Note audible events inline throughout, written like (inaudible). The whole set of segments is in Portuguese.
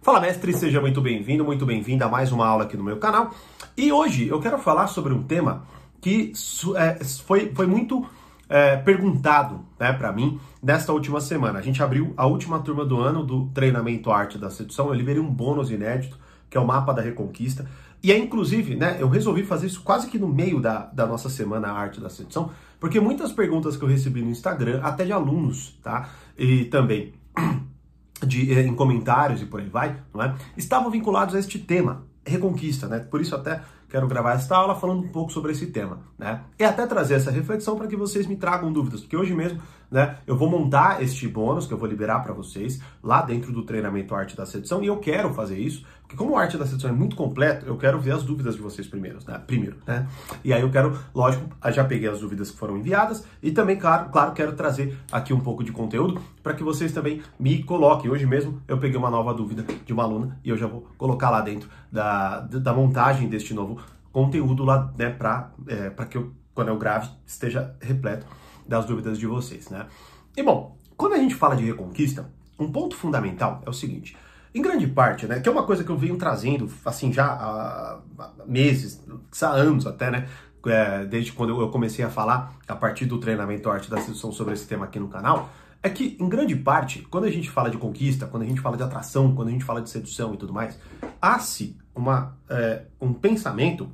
Fala mestre, seja muito bem-vindo, muito bem-vinda a mais uma aula aqui no meu canal. E hoje eu quero falar sobre um tema que é, foi, foi muito é, perguntado né, para mim nesta última semana. A gente abriu a última turma do ano do treinamento Arte da Sedução, eu liberei um bônus inédito, que é o mapa da Reconquista. E é inclusive, né, eu resolvi fazer isso quase que no meio da, da nossa semana Arte da Sedução, porque muitas perguntas que eu recebi no Instagram, até de alunos, tá? E também de, eh, em comentários e por aí vai, não é? estavam vinculados a este tema, reconquista, né? Por isso até quero gravar esta aula falando um pouco sobre esse tema, né? E até trazer essa reflexão para que vocês me tragam dúvidas, porque hoje mesmo, né, eu vou montar este bônus que eu vou liberar para vocês lá dentro do treinamento Arte da Sedução e eu quero fazer isso, porque como a Arte da Sedução é muito completo, eu quero ver as dúvidas de vocês primeiro, né? Primeiro, né? E aí eu quero, lógico, já peguei as dúvidas que foram enviadas e também, claro, claro, quero trazer aqui um pouco de conteúdo para que vocês também me coloquem. Hoje mesmo eu peguei uma nova dúvida de uma aluna e eu já vou colocar lá dentro da, da montagem deste novo conteúdo lá, né, para é, que eu, quando eu grave, esteja repleto das dúvidas de vocês, né? E bom, quando a gente fala de reconquista, um ponto fundamental é o seguinte, em grande parte, né, que é uma coisa que eu venho trazendo, assim, já há, meses, há anos até, né, é, desde quando eu comecei a falar, a partir do treinamento Arte da Sedução sobre esse tema aqui no canal, é que, em grande parte, quando a gente fala de conquista, quando a gente fala de atração, quando a gente fala de sedução e tudo mais, há-se uma, é, um pensamento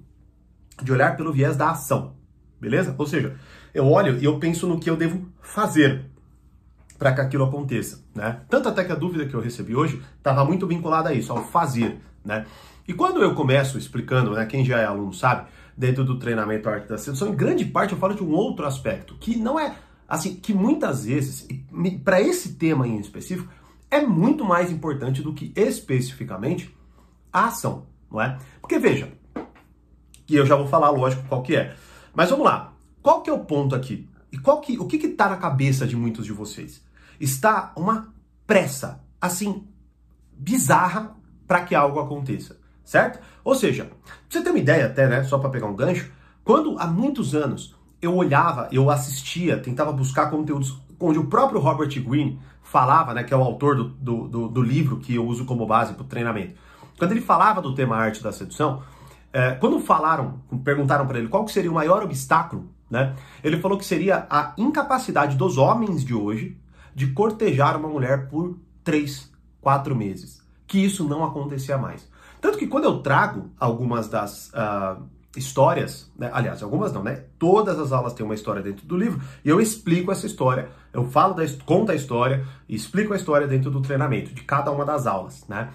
de olhar pelo viés da ação, beleza? Ou seja, eu olho e eu penso no que eu devo fazer para que aquilo aconteça, né? Tanto até que a dúvida que eu recebi hoje estava muito vinculada a isso, ao fazer, né? E quando eu começo explicando, né, quem já é aluno sabe, dentro do treinamento Arte da Sedução, em grande parte eu falo de um outro aspecto, que não é, assim, que muitas vezes, para esse tema em específico, é muito mais importante do que especificamente a ação, não é? Porque veja, que eu já vou falar, lógico, qual que é. Mas vamos lá. Qual que é o ponto aqui? E qual que, o que que tá na cabeça de muitos de vocês? Está uma pressa, assim, bizarra para que algo aconteça, certo? Ou seja, pra você ter uma ideia até, né, só para pegar um gancho, quando há muitos anos eu olhava, eu assistia, tentava buscar conteúdos onde o próprio Robert Greene falava, né, que é o autor do, do, do, do livro que eu uso como base para o treinamento. Quando ele falava do tema arte da sedução, é, quando falaram, perguntaram para ele qual seria o maior obstáculo, né? Ele falou que seria a incapacidade dos homens de hoje de cortejar uma mulher por três, quatro meses. Que isso não acontecia mais. Tanto que quando eu trago algumas das uh, histórias, né? aliás, algumas não, né? Todas as aulas têm uma história dentro do livro e eu explico essa história, eu falo da, conto a história e explico a história dentro do treinamento de cada uma das aulas, né?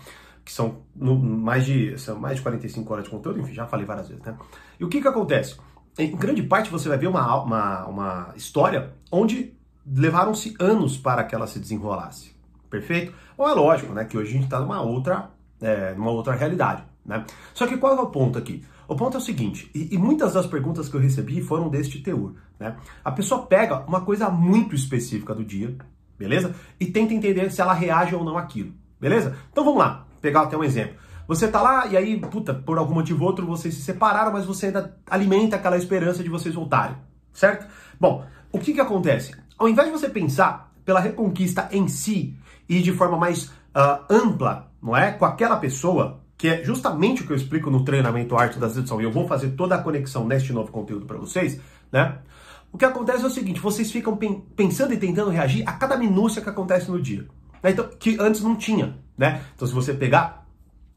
que são mais de, são mais de 45 horas de conteúdo, enfim, já falei várias vezes, né? E o que que acontece? Em grande parte você vai ver uma, uma, uma história onde levaram-se anos para que ela se desenrolasse, perfeito? Ou é lógico, né, que hoje a gente está numa outra, é, numa outra realidade, né? Só que qual é o ponto aqui? O ponto é o seguinte, e, e, muitas das perguntas que eu recebi foram deste teor, né? A pessoa pega uma coisa muito específica do dia, beleza? E tenta entender se ela reage ou não àquilo, beleza? Então vamos lá pegar até um exemplo. Você tá lá e aí, puta, por algum motivo ou outro, vocês se separaram, mas você ainda alimenta aquela esperança de vocês voltarem, certo? Bom, o que que acontece? Ao invés de você pensar pela reconquista em si e de forma mais uh, ampla, não é? Com aquela pessoa, que é justamente o que eu explico no treinamento Arte da Sedução, e eu vou fazer toda a conexão neste novo conteúdo para vocês, né? O que acontece é o seguinte, vocês ficam pensando e tentando reagir a cada minúcia que acontece no dia. Né? Então, que antes não tinha, né? Então, se você pegar,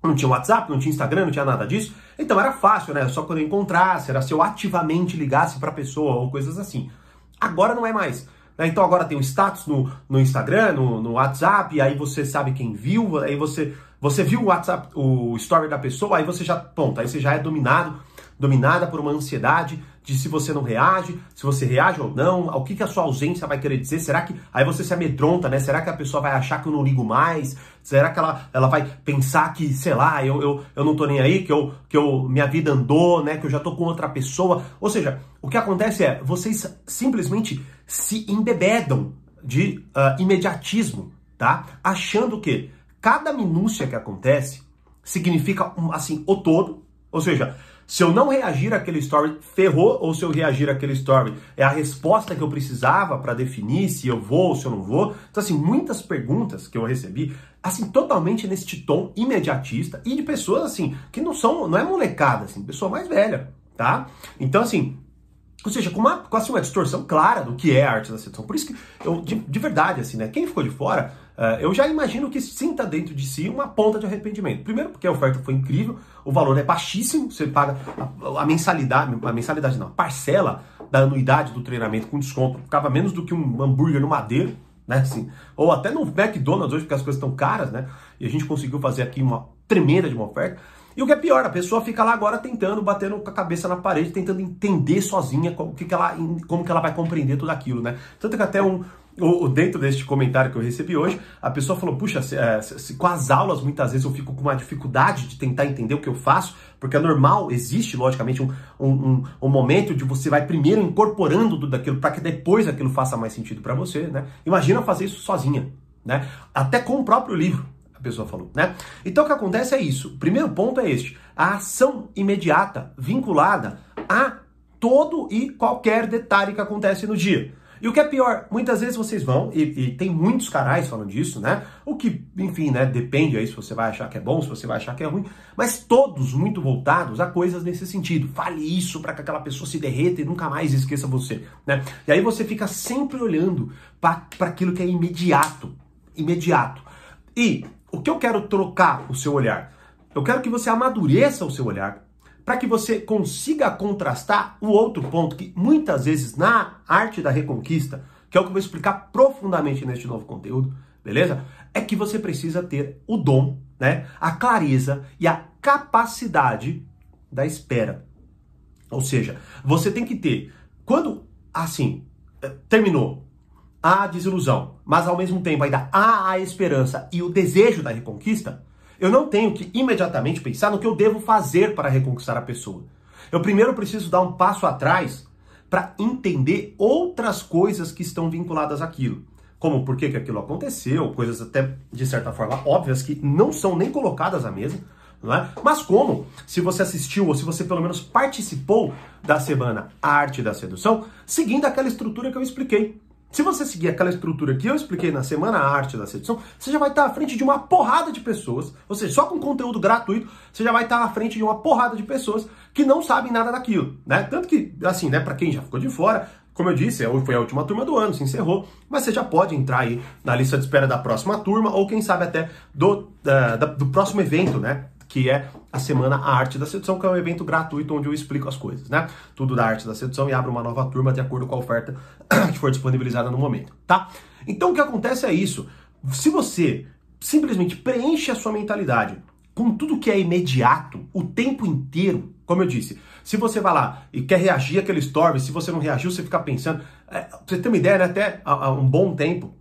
não tinha WhatsApp, não tinha Instagram, não tinha nada disso, então era fácil, né? Só quando eu encontrasse, era se eu ativamente ligasse para a pessoa ou coisas assim. Agora não é mais. Né? Então agora tem o status no, no Instagram, no, no WhatsApp, aí você sabe quem viu, aí você, você viu o WhatsApp, o story da pessoa, aí você já, ponto, aí você já é dominado dominada por uma ansiedade de se você não reage, se você reage ou não, o que, que a sua ausência vai querer dizer, será que, aí você se amedronta, né, será que a pessoa vai achar que eu não ligo mais, será que ela, ela vai pensar que, sei lá, eu, eu, eu não tô nem aí, que, eu, que eu, minha vida andou, né, que eu já tô com outra pessoa, ou seja, o que acontece é, vocês simplesmente se embebedam de uh, imediatismo, tá, achando que cada minúcia que acontece significa, um, assim, o todo, ou seja, Se eu não reagir àquele story, ferrou, ou se eu reagir àquele story, é a resposta que eu precisava para definir se eu vou ou se eu não vou. Então, assim, muitas perguntas que eu recebi, assim, totalmente neste tom imediatista e de pessoas, assim, que não são, não é molecada, assim, pessoa mais velha, tá? Então, assim, ou seja, com uma, com assim, uma distorção clara do que é a arte da sedução. Por isso que eu, de, de verdade, assim, né? Quem ficou de fora, uh, eu já imagino que sinta dentro de si uma ponta de arrependimento. Primeiro, porque a oferta foi incrível, o valor é baixíssimo, você paga a, a mensalidade, a mensalidade não, a parcela da anuidade do treinamento com desconto, ficava menos do que um hambúrguer no madeiro, né? Assim, ou até no McDonald's hoje, porque as coisas estão caras, né? E a gente conseguiu fazer aqui uma tremenda de uma oferta. E o que é pior, a pessoa fica lá agora tentando, batendo com a cabeça na parede, tentando entender sozinha como que, ela, como que ela vai compreender tudo aquilo, né? Tanto que até um, o, dentro deste comentário que eu recebi hoje, a pessoa falou: Puxa, se, é, se, se, com as aulas muitas vezes eu fico com uma dificuldade de tentar entender o que eu faço, porque é normal, existe logicamente um, um, um, momento de você vai primeiro incorporando tudo aquilo para que depois aquilo faça mais sentido para você, né? Imagina fazer isso sozinha, né? Até com o próprio livro pessoa falou, né? Então o que acontece é isso. O primeiro ponto é este: a ação imediata vinculada a todo e qualquer detalhe que acontece no dia. E o que é pior, muitas vezes vocês vão, e, e, tem muitos canais falando disso, né? O que, enfim, né, depende aí se você vai achar que é bom, se você vai achar que é ruim, mas todos muito voltados a coisas nesse sentido. Fale isso para que aquela pessoa se derreta e nunca mais esqueça você, né? E aí você fica sempre olhando para aquilo que é imediato, imediato. E o que eu quero trocar o seu olhar? Eu quero que você amadureça o seu olhar para que você consiga contrastar o outro ponto que muitas vezes na arte da reconquista, que é o que eu vou explicar profundamente neste novo conteúdo, beleza? É que você precisa ter o dom, né? A clareza e a capacidade da espera. Ou seja, você tem que ter quando assim, eh, terminou, a desilusão, mas ao mesmo tempo ainda há a esperança e o desejo da reconquista, eu não tenho que imediatamente pensar no que eu devo fazer para reconquistar a pessoa. Eu primeiro preciso dar um passo atrás para entender outras coisas que estão vinculadas àquilo. Como por que, que aquilo aconteceu, coisas até de certa forma óbvias que não são nem colocadas à mesa, não é? Mas como, se você assistiu ou se você pelo menos participou da semana Arte da Sedução, seguindo aquela estrutura que eu expliquei. Se você seguir aquela estrutura que eu expliquei na Semana Arte da Sedução, você já vai estar à frente de uma porrada de pessoas, ou seja, só com conteúdo gratuito, você já vai estar à frente de uma porrada de pessoas que não sabem nada daquilo, né? Tanto que, assim, né, para quem já ficou de fora, como eu disse, é foi a última turma do ano, se encerrou, mas você já pode entrar aí na lista de espera da próxima turma, ou quem sabe até do, da, do próximo evento, né? Que é a Semana A Arte da Sedução, que é um evento gratuito onde eu explico as coisas, né? Tudo da arte da sedução e abro uma nova turma de acordo com a oferta (clears throat) que for disponibilizada no momento, tá? Então o que acontece é isso. Se você simplesmente preenche a sua mentalidade com tudo que é imediato, o tempo inteiro, como eu disse, se você vai lá e quer reagir àquele story, se você não reagiu, você fica pensando. É, você ter uma ideia, né? Até há um bom tempo,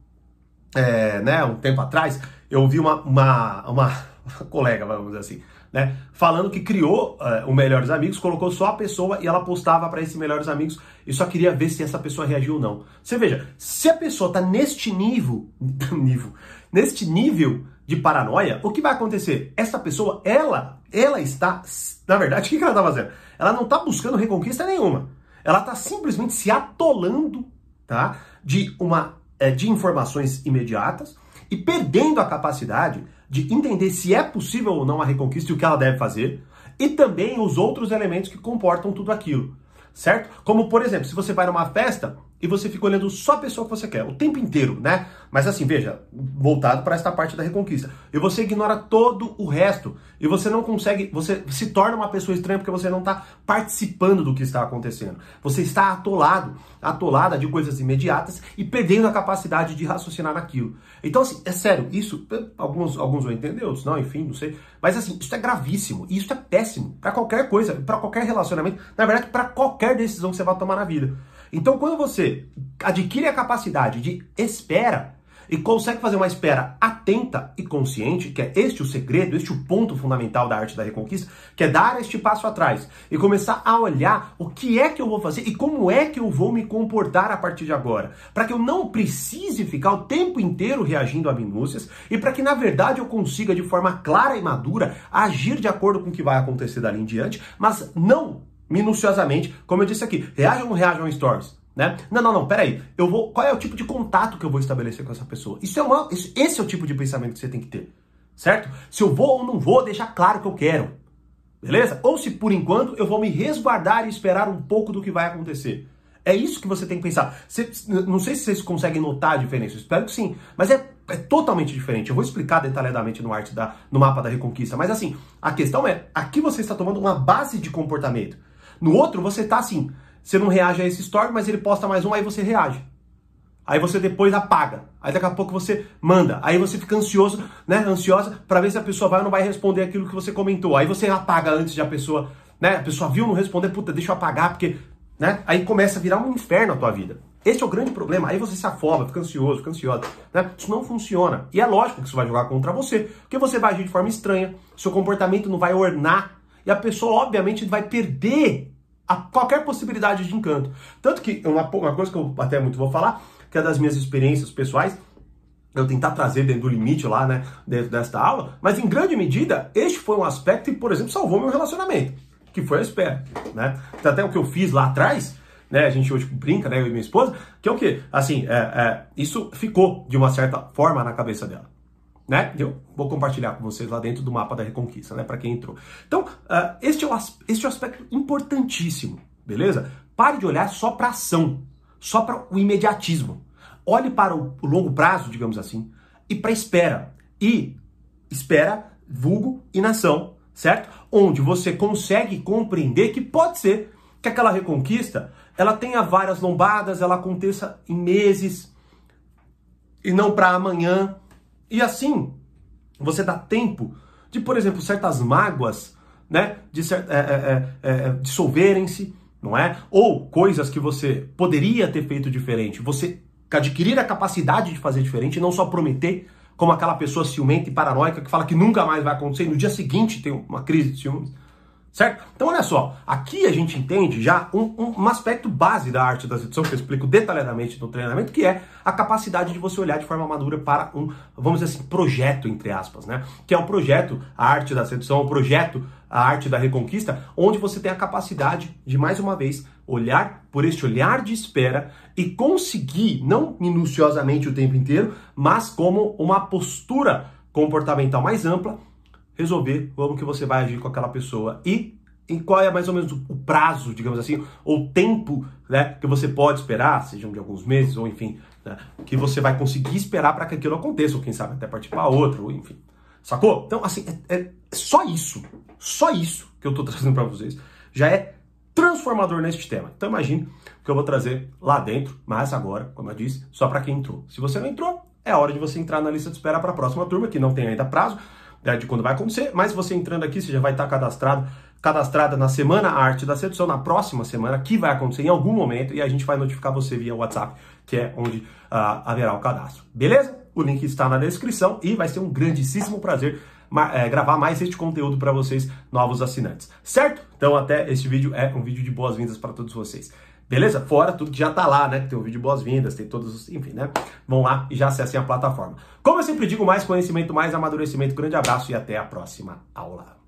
é, né? Um tempo atrás, eu vi uma, uma, uma (laughs) colega, vamos dizer assim, né? Falando que criou uh, o Melhores Amigos, colocou só a pessoa e ela postava para esses Melhores Amigos e só queria ver se essa pessoa reagiu ou não. Você veja, se a pessoa está neste nível, (laughs) nível, neste nível de paranoia, o que vai acontecer? Essa pessoa, ela, ela está, na verdade, (laughs) o que, que ela está fazendo? Ela não está buscando reconquista nenhuma. Ela está simplesmente se atolando, tá? De uma, é, de informações imediatas e perdendo a capacidade de entender se é possível ou não a reconquista e o que ela deve fazer, e também os outros elementos que comportam tudo aquilo, certo? Como, por exemplo, se você vai numa festa e você fica olhando só a pessoa que você quer, o tempo inteiro, né? Mas assim, veja, voltado para esta parte da reconquista. E você ignora todo o resto. E você não consegue, você se torna uma pessoa estranha porque você não está participando do que está acontecendo. Você está atolado, atolada de coisas imediatas e perdendo a capacidade de raciocinar naquilo. Então, assim, é sério, isso, alguns, alguns vão entender, outros não, enfim, não sei. Mas assim, isso é gravíssimo. E isso é péssimo para qualquer coisa, para qualquer relacionamento. Na verdade, para qualquer decisão que você vai tomar na vida. Então, quando você adquire a capacidade de espera, e consegue fazer uma espera atenta e consciente, que é este o segredo, este o ponto fundamental da arte da reconquista, que é dar este passo atrás e começar a olhar o que é que eu vou fazer e como é que eu vou me comportar a partir de agora, para que eu não precise ficar o tempo inteiro reagindo a minúcias e para que na verdade eu consiga de forma clara e madura agir de acordo com o que vai acontecer dali em diante, mas não minuciosamente, como eu disse aqui, reajam ou não reajam em stories. Né? Não, não, não, peraí. Eu vou. Qual é o tipo de contato que eu vou estabelecer com essa pessoa? Isso é uma, esse é o tipo de pensamento que você tem que ter. Certo? Se eu vou ou não vou, deixar claro que eu quero. Beleza? Ou se por enquanto eu vou me resguardar e esperar um pouco do que vai acontecer. É isso que você tem que pensar. Você, não sei se vocês conseguem notar a diferença, espero que sim. Mas é, é totalmente diferente. Eu vou explicar detalhadamente no, arte da, no mapa da Reconquista. Mas assim, a questão é: aqui você está tomando uma base de comportamento. No outro, você está assim, você não reage a esse story, mas ele posta mais um, aí você reage. Aí você depois apaga. Aí daqui a pouco você manda. Aí você fica ansioso, né? Ansiosa para ver se a pessoa vai ou não vai responder aquilo que você comentou. Aí você apaga antes de a pessoa, né? A pessoa viu não responder, puta, deixa eu apagar porque, né? Aí começa a virar um inferno a tua vida. Esse é o grande problema. Aí você se afoba, fica ansioso, fica ansiosa. Né? Isso não funciona. E é lógico que isso vai jogar contra você, porque você vai agir de forma estranha, seu comportamento não vai ornar e a pessoa, obviamente, vai perder a qualquer possibilidade de encanto. Tanto que uma, uma coisa que eu até muito vou falar, que é das minhas experiências pessoais, eu tentar trazer dentro do limite lá, né, dentro desta aula, mas em grande medida, este foi um aspecto que, por exemplo, salvou meu relacionamento, que foi a espera, né? Então, até o que eu fiz lá atrás, né, a gente hoje brinca, né, eu e minha esposa, que é o quê? Assim, é, é, isso ficou, de uma certa forma, na cabeça dela né? Eu vou compartilhar com vocês lá dentro do mapa da Reconquista, né? Para quem entrou. Então, uh, este, é o, este é o aspecto importantíssimo, beleza? Pare de olhar só para ação, só para o imediatismo. Olhe para o, longo prazo, digamos assim, e para espera. E espera, vulgo, inação, certo? Onde você consegue compreender que pode ser que aquela reconquista ela tenha várias lombadas, ela aconteça em meses e não para amanhã, e assim, você dá tempo de, por exemplo, certas mágoas, né, de é, é, é, é, dissolverem-se, não é? Ou coisas que você poderia ter feito diferente. Você adquirir a capacidade de fazer diferente não só prometer, como aquela pessoa ciumenta e paranoica que fala que nunca mais vai acontecer e no dia seguinte tem uma crise de ciúmes. Certo? Então, olha só, aqui a gente entende já um, um, um, aspecto base da arte da sedução, que eu explico detalhadamente no treinamento, que é a capacidade de você olhar de forma madura para um, vamos dizer assim, projeto, entre aspas, né? Que é o projeto, a arte da sedução, o projeto, a arte da reconquista, onde você tem a capacidade de, mais uma vez, olhar por este olhar de espera e conseguir, não minuciosamente o tempo inteiro, mas como uma postura comportamental mais ampla, resolver como que você vai agir com aquela pessoa e em qual é mais ou menos o prazo, digamos assim, ou tempo né, que você pode esperar, sejam de alguns meses ou enfim, né, que você vai conseguir esperar para que aquilo aconteça, ou quem sabe até partir para outro, ou enfim. Sacou? Então, assim, é, é só isso, só isso que eu estou (laughs) trazendo para vocês já é transformador neste tema. Então, imagine o que eu vou trazer lá dentro, mas agora, como eu disse, só para quem entrou. Se você não entrou, é hora de você entrar na lista de espera para a próxima turma, que não tem ainda prazo né, de quando vai acontecer, mas você entrando aqui, você já vai estar cadastrado, cadastrada na Semana Arte da Sedução, na próxima semana, que vai acontecer em algum momento, e a gente vai notificar você via WhatsApp, que é onde uh, haverá o cadastro. Beleza? O link está na descrição e vai ser um grandíssimo prazer é, gravar mais este conteúdo para vocês, novos assinantes. Certo? Então, até este vídeo é um vídeo de boas-vindas para todos vocês. Beleza? Fora tudo que já tá lá, né? Tem o vídeo de boas-vindas, tem todos os. Enfim, né? Vão lá e já acessem a plataforma. Como eu sempre digo, mais conhecimento, mais amadurecimento. Grande abraço e até a próxima aula.